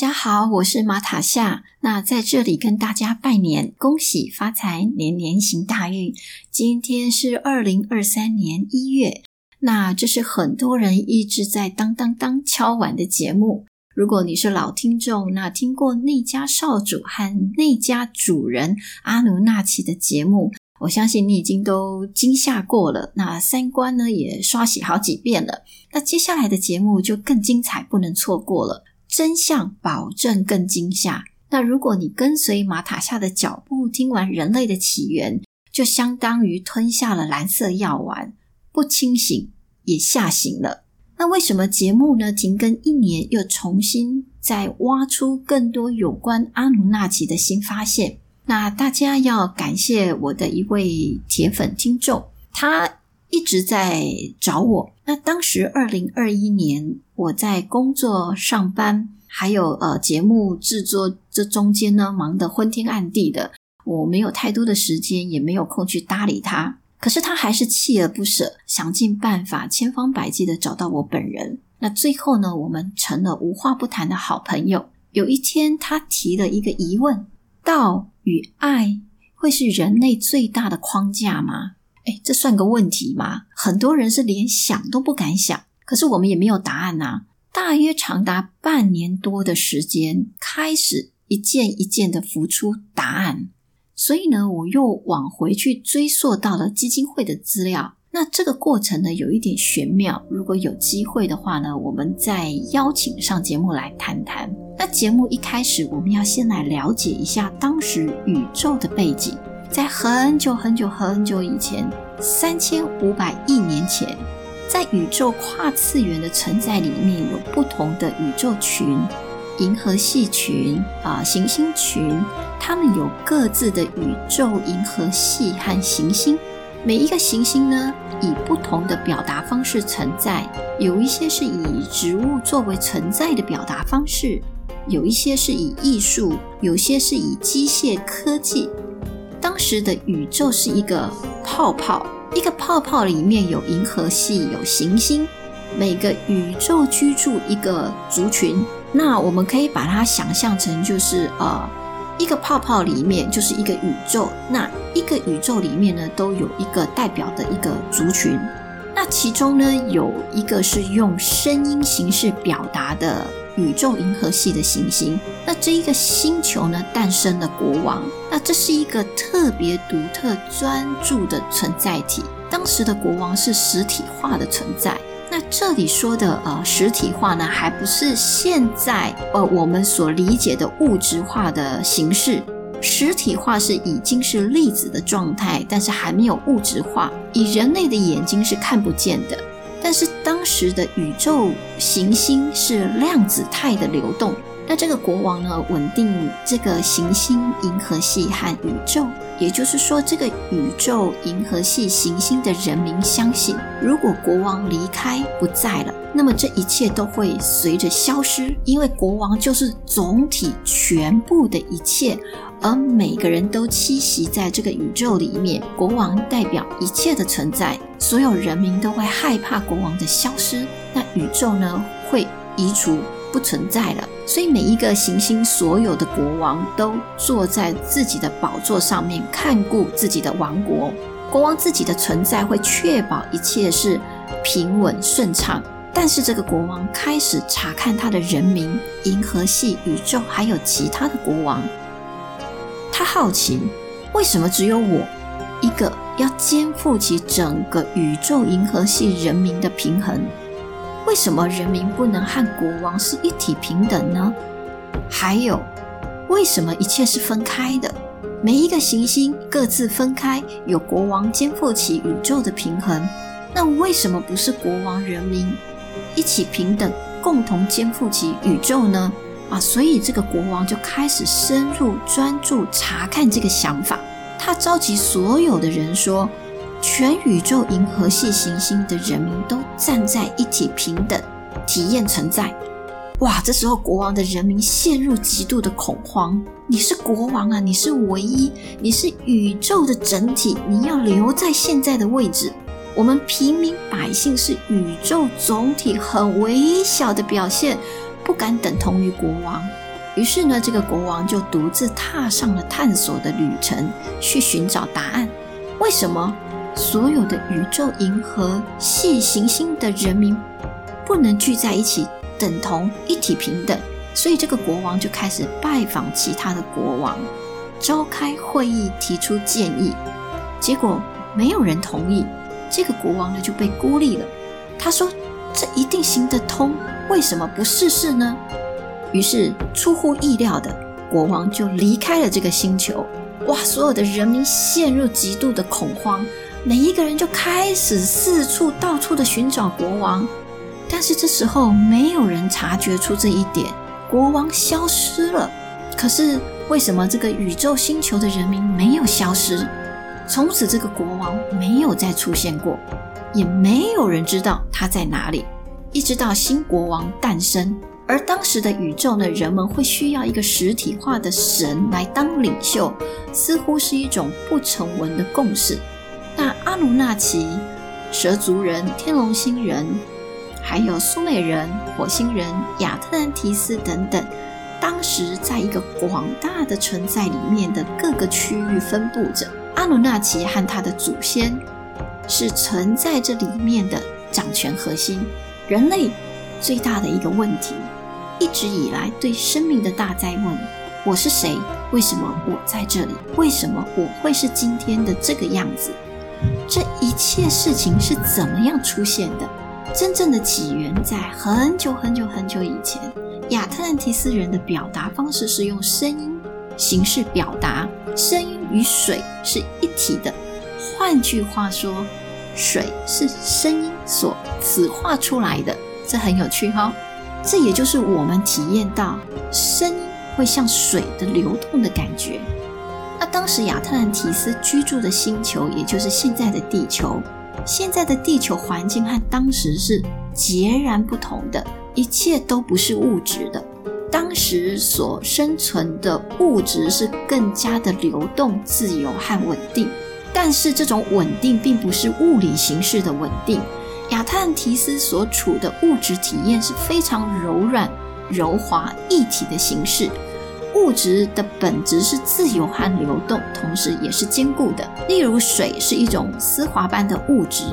大家好，我是玛塔夏。那在这里跟大家拜年，恭喜发财，年年行大运。今天是二零二三年一月，那这是很多人一直在当当当敲碗的节目。如果你是老听众，那听过内家少主和内家主人阿努纳奇的节目，我相信你已经都惊吓过了。那三观呢也刷洗好几遍了。那接下来的节目就更精彩，不能错过了。真相保证更惊吓。那如果你跟随马塔夏的脚步，听完人类的起源，就相当于吞下了蓝色药丸，不清醒也吓醒了。那为什么节目呢？停更一年，又重新再挖出更多有关阿努纳奇的新发现？那大家要感谢我的一位铁粉听众，他一直在找我。那当时二零二一年。我在工作上班，还有呃节目制作这中间呢，忙得昏天暗地的，我没有太多的时间，也没有空去搭理他。可是他还是锲而不舍，想尽办法，千方百计的找到我本人。那最后呢，我们成了无话不谈的好朋友。有一天，他提了一个疑问：道与爱会是人类最大的框架吗？这算个问题吗？很多人是连想都不敢想。可是我们也没有答案呐。大约长达半年多的时间，开始一件一件的浮出答案。所以呢，我又往回去追溯到了基金会的资料。那这个过程呢，有一点玄妙。如果有机会的话呢，我们再邀请上节目来谈谈。那节目一开始，我们要先来了解一下当时宇宙的背景。在很久很久很久以前，三千五百亿年前。在宇宙跨次元的存在里面，有不同的宇宙群、银河系群啊、行星群，它们有各自的宇宙银河系和行星。每一个行星呢，以不同的表达方式存在。有一些是以植物作为存在的表达方式，有一些是以艺术，有些是以机械科技。当时的宇宙是一个泡泡。一个泡泡里面有银河系，有行星，每个宇宙居住一个族群。那我们可以把它想象成就是呃，一个泡泡里面就是一个宇宙。那一个宇宙里面呢，都有一个代表的一个族群。那其中呢，有一个是用声音形式表达的。宇宙银河系的行星，那这一个星球呢，诞生了国王。那这是一个特别独特、专注的存在体。当时的国王是实体化的存在。那这里说的呃实体化呢，还不是现在呃我们所理解的物质化的形式。实体化是已经是粒子的状态，但是还没有物质化，以人类的眼睛是看不见的。但是当时的宇宙行星是量子态的流动，那这个国王呢，稳定这个行星银河系和宇宙，也就是说，这个宇宙银河系行星的人民相信，如果国王离开不在了，那么这一切都会随着消失，因为国王就是总体全部的一切。而每个人都栖息在这个宇宙里面，国王代表一切的存在，所有人民都会害怕国王的消失，那宇宙呢，会移除不存在了。所以每一个行星所有的国王都坐在自己的宝座上面，看顾自己的王国。国王自己的存在会确保一切是平稳顺畅，但是这个国王开始查看他的人民、银河系、宇宙，还有其他的国王。他好奇，为什么只有我一个要肩负起整个宇宙银河系人民的平衡？为什么人民不能和国王是一体平等呢？还有，为什么一切是分开的？每一个行星各自分开，有国王肩负起宇宙的平衡，那为什么不是国王、人民一起平等，共同肩负起宇宙呢？啊，所以这个国王就开始深入专注查看这个想法。他召集所有的人说：“全宇宙银河系行星的人民都站在一起，平等体验存在。”哇！这时候国王的人民陷入极度的恐慌。你是国王啊，你是唯一，你是宇宙的整体，你要留在现在的位置。我们平民百姓是宇宙总体很微小的表现。不敢等同于国王，于是呢，这个国王就独自踏上了探索的旅程，去寻找答案。为什么所有的宇宙银河系行星的人民不能聚在一起，等同一体平等？所以这个国王就开始拜访其他的国王，召开会议，提出建议。结果没有人同意，这个国王呢就被孤立了。他说：“这一定行得通。”为什么不试试呢？于是出乎意料的，国王就离开了这个星球。哇！所有的人民陷入极度的恐慌，每一个人就开始四处到处的寻找国王。但是这时候没有人察觉出这一点，国王消失了。可是为什么这个宇宙星球的人民没有消失？从此这个国王没有再出现过，也没有人知道他在哪里。一直到新国王诞生，而当时的宇宙呢，人们会需要一个实体化的神来当领袖，似乎是一种不成文的共识。阿努纳奇、蛇族人、天龙星人，还有苏美人、火星人、亚特兰提斯等等，当时在一个广大的存在里面的各个区域分布着。阿努纳奇和他的祖先是存在这里面的掌权核心。人类最大的一个问题，一直以来对生命的大灾问：我是谁？为什么我在这里？为什么我会是今天的这个样子？这一切事情是怎么样出现的？真正的起源在很久很久很久以前，亚特兰提斯人的表达方式是用声音形式表达，声音与水是一体的。换句话说，水是声音所此化出来的，这很有趣哈、哦。这也就是我们体验到声音会像水的流动的感觉。那当时亚特兰提斯居住的星球，也就是现在的地球，现在的地球环境和当时是截然不同的，一切都不是物质的。当时所生存的物质是更加的流动、自由和稳定。但是这种稳定并不是物理形式的稳定。亚特兰提斯所处的物质体验是非常柔软、柔滑、一体的形式。物质的本质是自由和流动，同时也是坚固的。例如，水是一种丝滑般的物质，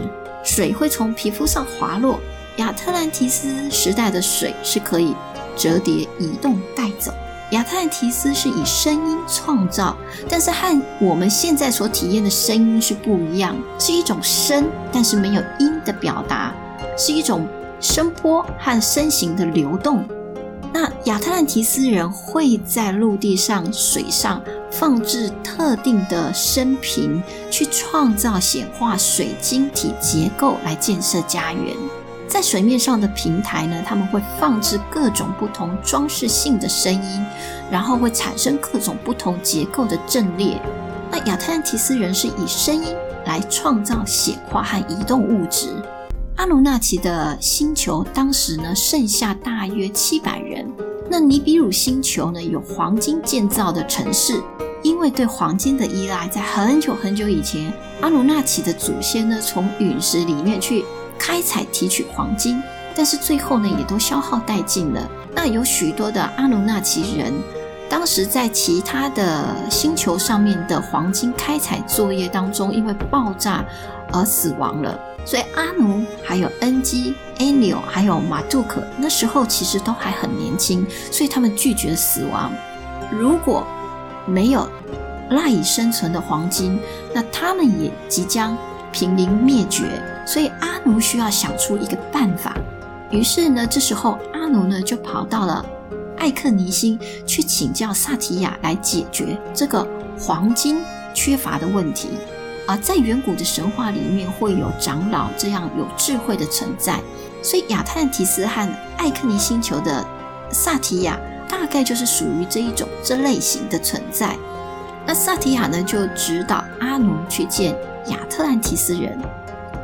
水会从皮肤上滑落。亚特兰提斯时代的水是可以折叠、移动、带走。亚特兰提斯是以声音创造，但是和我们现在所体验的声音是不一样，是一种声，但是没有音的表达，是一种声波和声形的流动。那亚特兰提斯人会在陆地上、水上放置特定的声频，去创造显化水晶体结构来建设家园。在水面上的平台呢，他们会放置各种不同装饰性的声音，然后会产生各种不同结构的阵列。那亚特兰提斯人是以声音来创造显化和移动物质。阿努纳奇的星球当时呢，剩下大约七百人。那尼比鲁星球呢，有黄金建造的城市，因为对黄金的依赖，在很久很久以前，阿努纳奇的祖先呢，从陨石里面去。开采提取黄金，但是最后呢，也都消耗殆尽了。那有许多的阿努纳奇人，当时在其他的星球上面的黄金开采作业当中，因为爆炸而死亡了。所以阿努、还有恩基、埃纽、还有马杜克，那时候其实都还很年轻，所以他们拒绝死亡。如果没有赖以生存的黄金，那他们也即将濒临灭绝。所以阿努需要想出一个办法，于是呢，这时候阿努呢就跑到了艾克尼星去请教萨提亚来解决这个黄金缺乏的问题。而在远古的神话里面，会有长老这样有智慧的存在，所以亚特兰提斯和艾克尼星球的萨提亚大概就是属于这一种这类型的存在。那萨提亚呢，就指导阿奴去见亚特兰提斯人。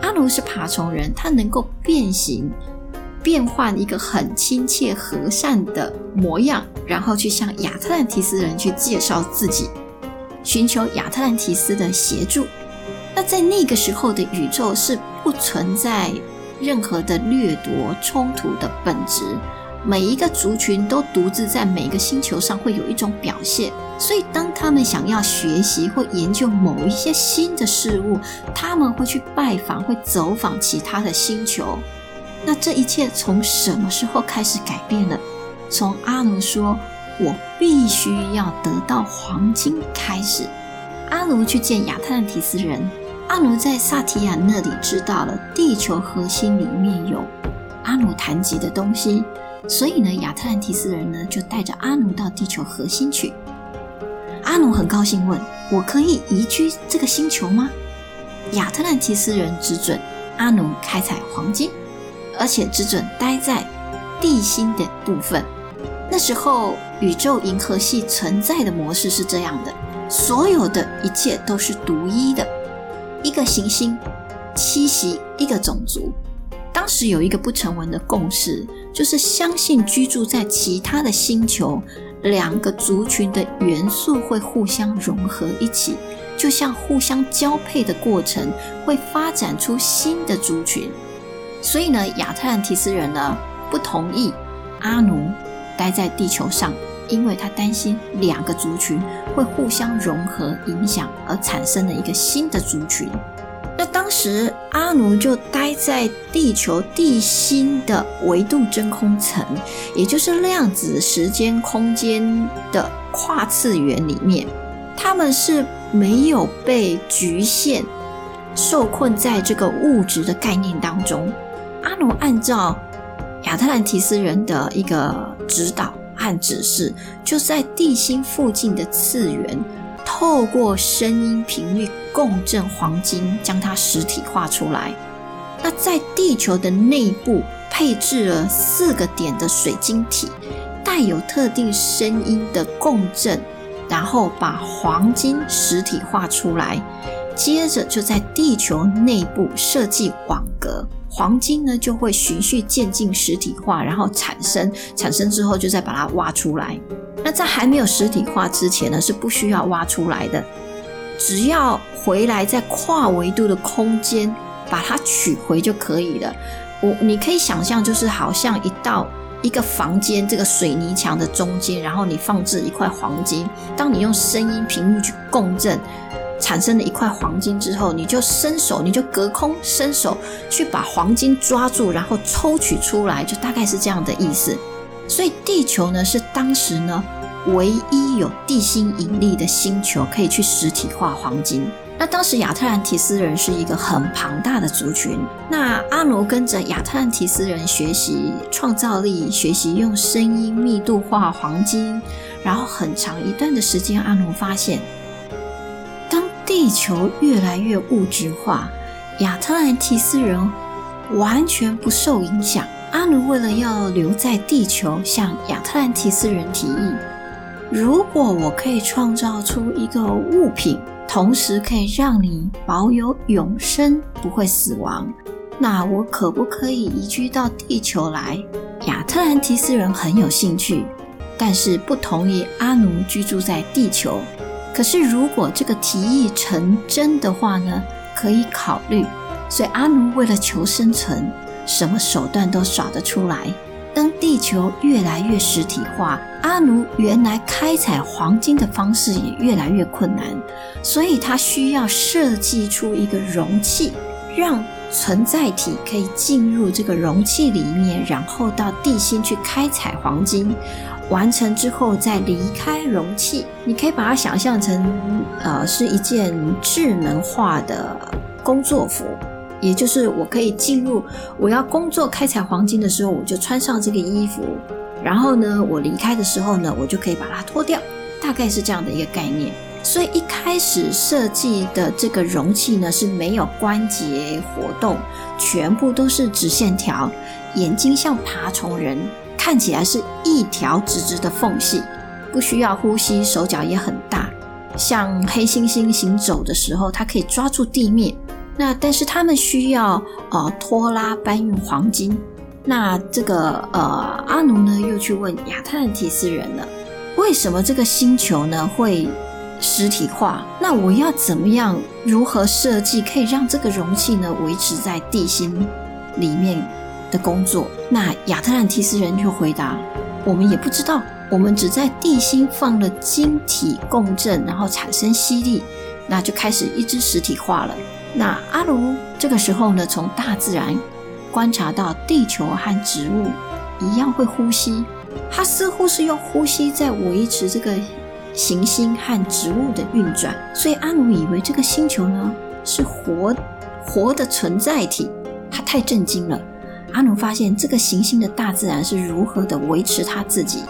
阿奴是爬虫人，他能够变形，变换一个很亲切和善的模样，然后去向亚特兰提斯人去介绍自己，寻求亚特兰提斯的协助。那在那个时候的宇宙是不存在任何的掠夺冲突的本质。每一个族群都独自在每个星球上会有一种表现，所以当他们想要学习或研究某一些新的事物，他们会去拜访，会走访其他的星球。那这一切从什么时候开始改变了？从阿奴说“我必须要得到黄金”开始。阿奴去见亚特兰提斯人，阿努在萨提亚那里知道了地球核心里面有阿努谈及的东西。所以呢，亚特兰提斯人呢就带着阿努到地球核心去。阿努很高兴问：“我可以移居这个星球吗？”亚特兰提斯人只准阿努开采黄金，而且只准待在地心的部分。那时候，宇宙银河系存在的模式是这样的：所有的一切都是独一的，一个行星栖息一个种族。当时有一个不成文的共识，就是相信居住在其他的星球，两个族群的元素会互相融合一起，就像互相交配的过程，会发展出新的族群。所以呢，亚特兰提斯人呢不同意阿努待在地球上，因为他担心两个族群会互相融合影响，而产生了一个新的族群。那当时阿奴就待在地球地心的维度真空层，也就是量子时间空间的跨次元里面，他们是没有被局限、受困在这个物质的概念当中。阿奴按照亚特兰提斯人的一个指导和指示，就在地心附近的次元。透过声音频率共振黄金，将它实体化出来。那在地球的内部配置了四个点的水晶体，带有特定声音的共振，然后把黄金实体化出来。接着就在地球内部设计网格，黄金呢就会循序渐进实体化，然后产生，产生之后就再把它挖出来。那在还没有实体化之前呢，是不需要挖出来的，只要回来在跨维度的空间把它取回就可以了。我你可以想象，就是好像一道一个房间这个水泥墙的中间，然后你放置一块黄金，当你用声音频率去共振，产生了一块黄金之后，你就伸手，你就隔空伸手去把黄金抓住，然后抽取出来，就大概是这样的意思。所以地球呢，是当时呢唯一有地心引力的星球，可以去实体化黄金。那当时亚特兰提斯人是一个很庞大的族群。那阿奴跟着亚特兰提斯人学习创造力，学习用声音密度化黄金。然后很长一段的时间，阿奴发现，地球越来越物质化，亚特兰提斯人完全不受影响。阿努为了要留在地球，向亚特兰提斯人提议：如果我可以创造出一个物品，同时可以让你保有永生，不会死亡，那我可不可以移居到地球来？亚特兰提斯人很有兴趣，但是不同意阿努居住在地球。可是如果这个提议成真的话呢？可以考虑。所以阿奴为了求生存。什么手段都耍得出来。当地球越来越实体化，阿奴原来开采黄金的方式也越来越困难，所以他需要设计出一个容器，让存在体可以进入这个容器里面，然后到地心去开采黄金。完成之后再离开容器。你可以把它想象成，呃，是一件智能化的工作服。也就是我可以进入，我要工作开采黄金的时候，我就穿上这个衣服，然后呢，我离开的时候呢，我就可以把它脱掉，大概是这样的一个概念。所以一开始设计的这个容器呢，是没有关节活动，全部都是直线条，眼睛像爬虫人，看起来是一条直直的缝隙，不需要呼吸，手脚也很大，像黑猩猩行走的时候，它可以抓住地面。那但是他们需要呃拖拉搬运黄金。那这个呃阿奴呢又去问亚特兰提斯人了，为什么这个星球呢会实体化？那我要怎么样如何设计可以让这个容器呢维持在地心里面的工作？那亚特兰提斯人就回答：我们也不知道，我们只在地心放了晶体共振，然后产生吸力，那就开始一直实体化了。那阿努这个时候呢，从大自然观察到地球和植物一样会呼吸，他似乎是用呼吸在维持这个行星和植物的运转，所以阿努以为这个星球呢是活活的存在体，他太震惊了。阿奴发现这个行星的大自然是如何的维持它自己，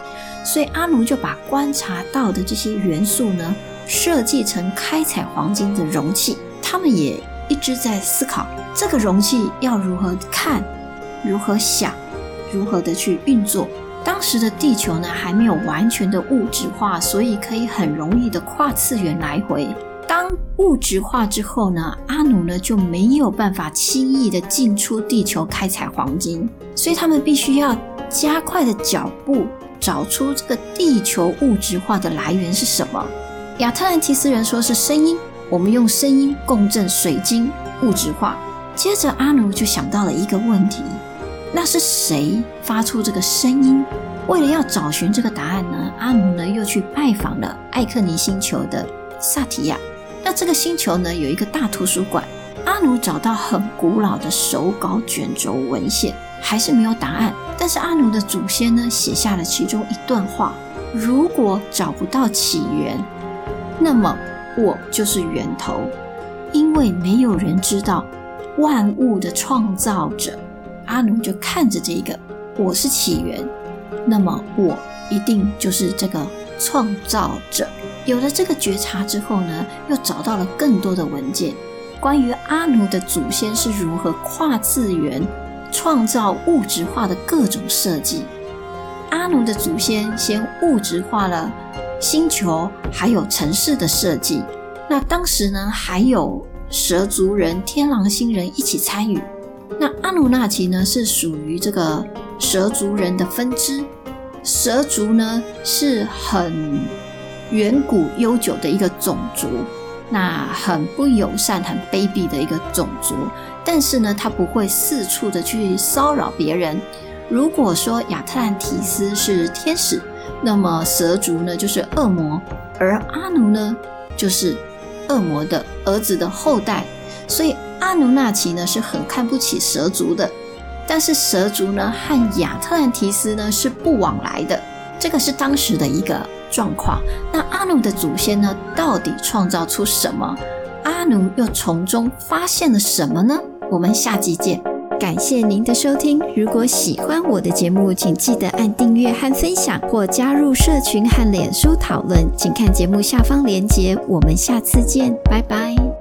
所以阿奴就把观察到的这些元素呢设计成开采黄金的容器，他们也。一直在思考这个容器要如何看，如何想，如何的去运作。当时的地球呢还没有完全的物质化，所以可以很容易的跨次元来回。当物质化之后呢，阿努呢就没有办法轻易的进出地球开采黄金，所以他们必须要加快的脚步，找出这个地球物质化的来源是什么。亚特兰提斯人说是声音。我们用声音共振水晶物质化。接着，阿努就想到了一个问题：那是谁发出这个声音？为了要找寻这个答案呢，阿努呢又去拜访了艾克尼星球的萨提亚。那这个星球呢有一个大图书馆，阿努找到很古老的手稿卷轴文献，还是没有答案。但是阿努的祖先呢写下了其中一段话：如果找不到起源，那么。我就是源头，因为没有人知道万物的创造者。阿努就看着这个，我是起源，那么我一定就是这个创造者。有了这个觉察之后呢，又找到了更多的文件，关于阿努的祖先是如何跨次元创造物质化的各种设计。阿努的祖先先物质化了。星球还有城市的设计，那当时呢还有蛇族人、天狼星人一起参与。那阿努纳奇呢是属于这个蛇族人的分支。蛇族呢是很远古悠久的一个种族，那很不友善、很卑鄙的一个种族。但是呢，他不会四处的去骚扰别人。如果说亚特兰提斯是天使。那么蛇族呢，就是恶魔，而阿努呢，就是恶魔的儿子的后代，所以阿努纳奇呢是很看不起蛇族的。但是蛇族呢和亚特兰提斯呢是不往来的，这个是当时的一个状况。那阿奴的祖先呢，到底创造出什么？阿奴又从中发现了什么呢？我们下集见。感谢您的收听。如果喜欢我的节目，请记得按订阅和分享，或加入社群和脸书讨论。请看节目下方连接。我们下次见，拜拜。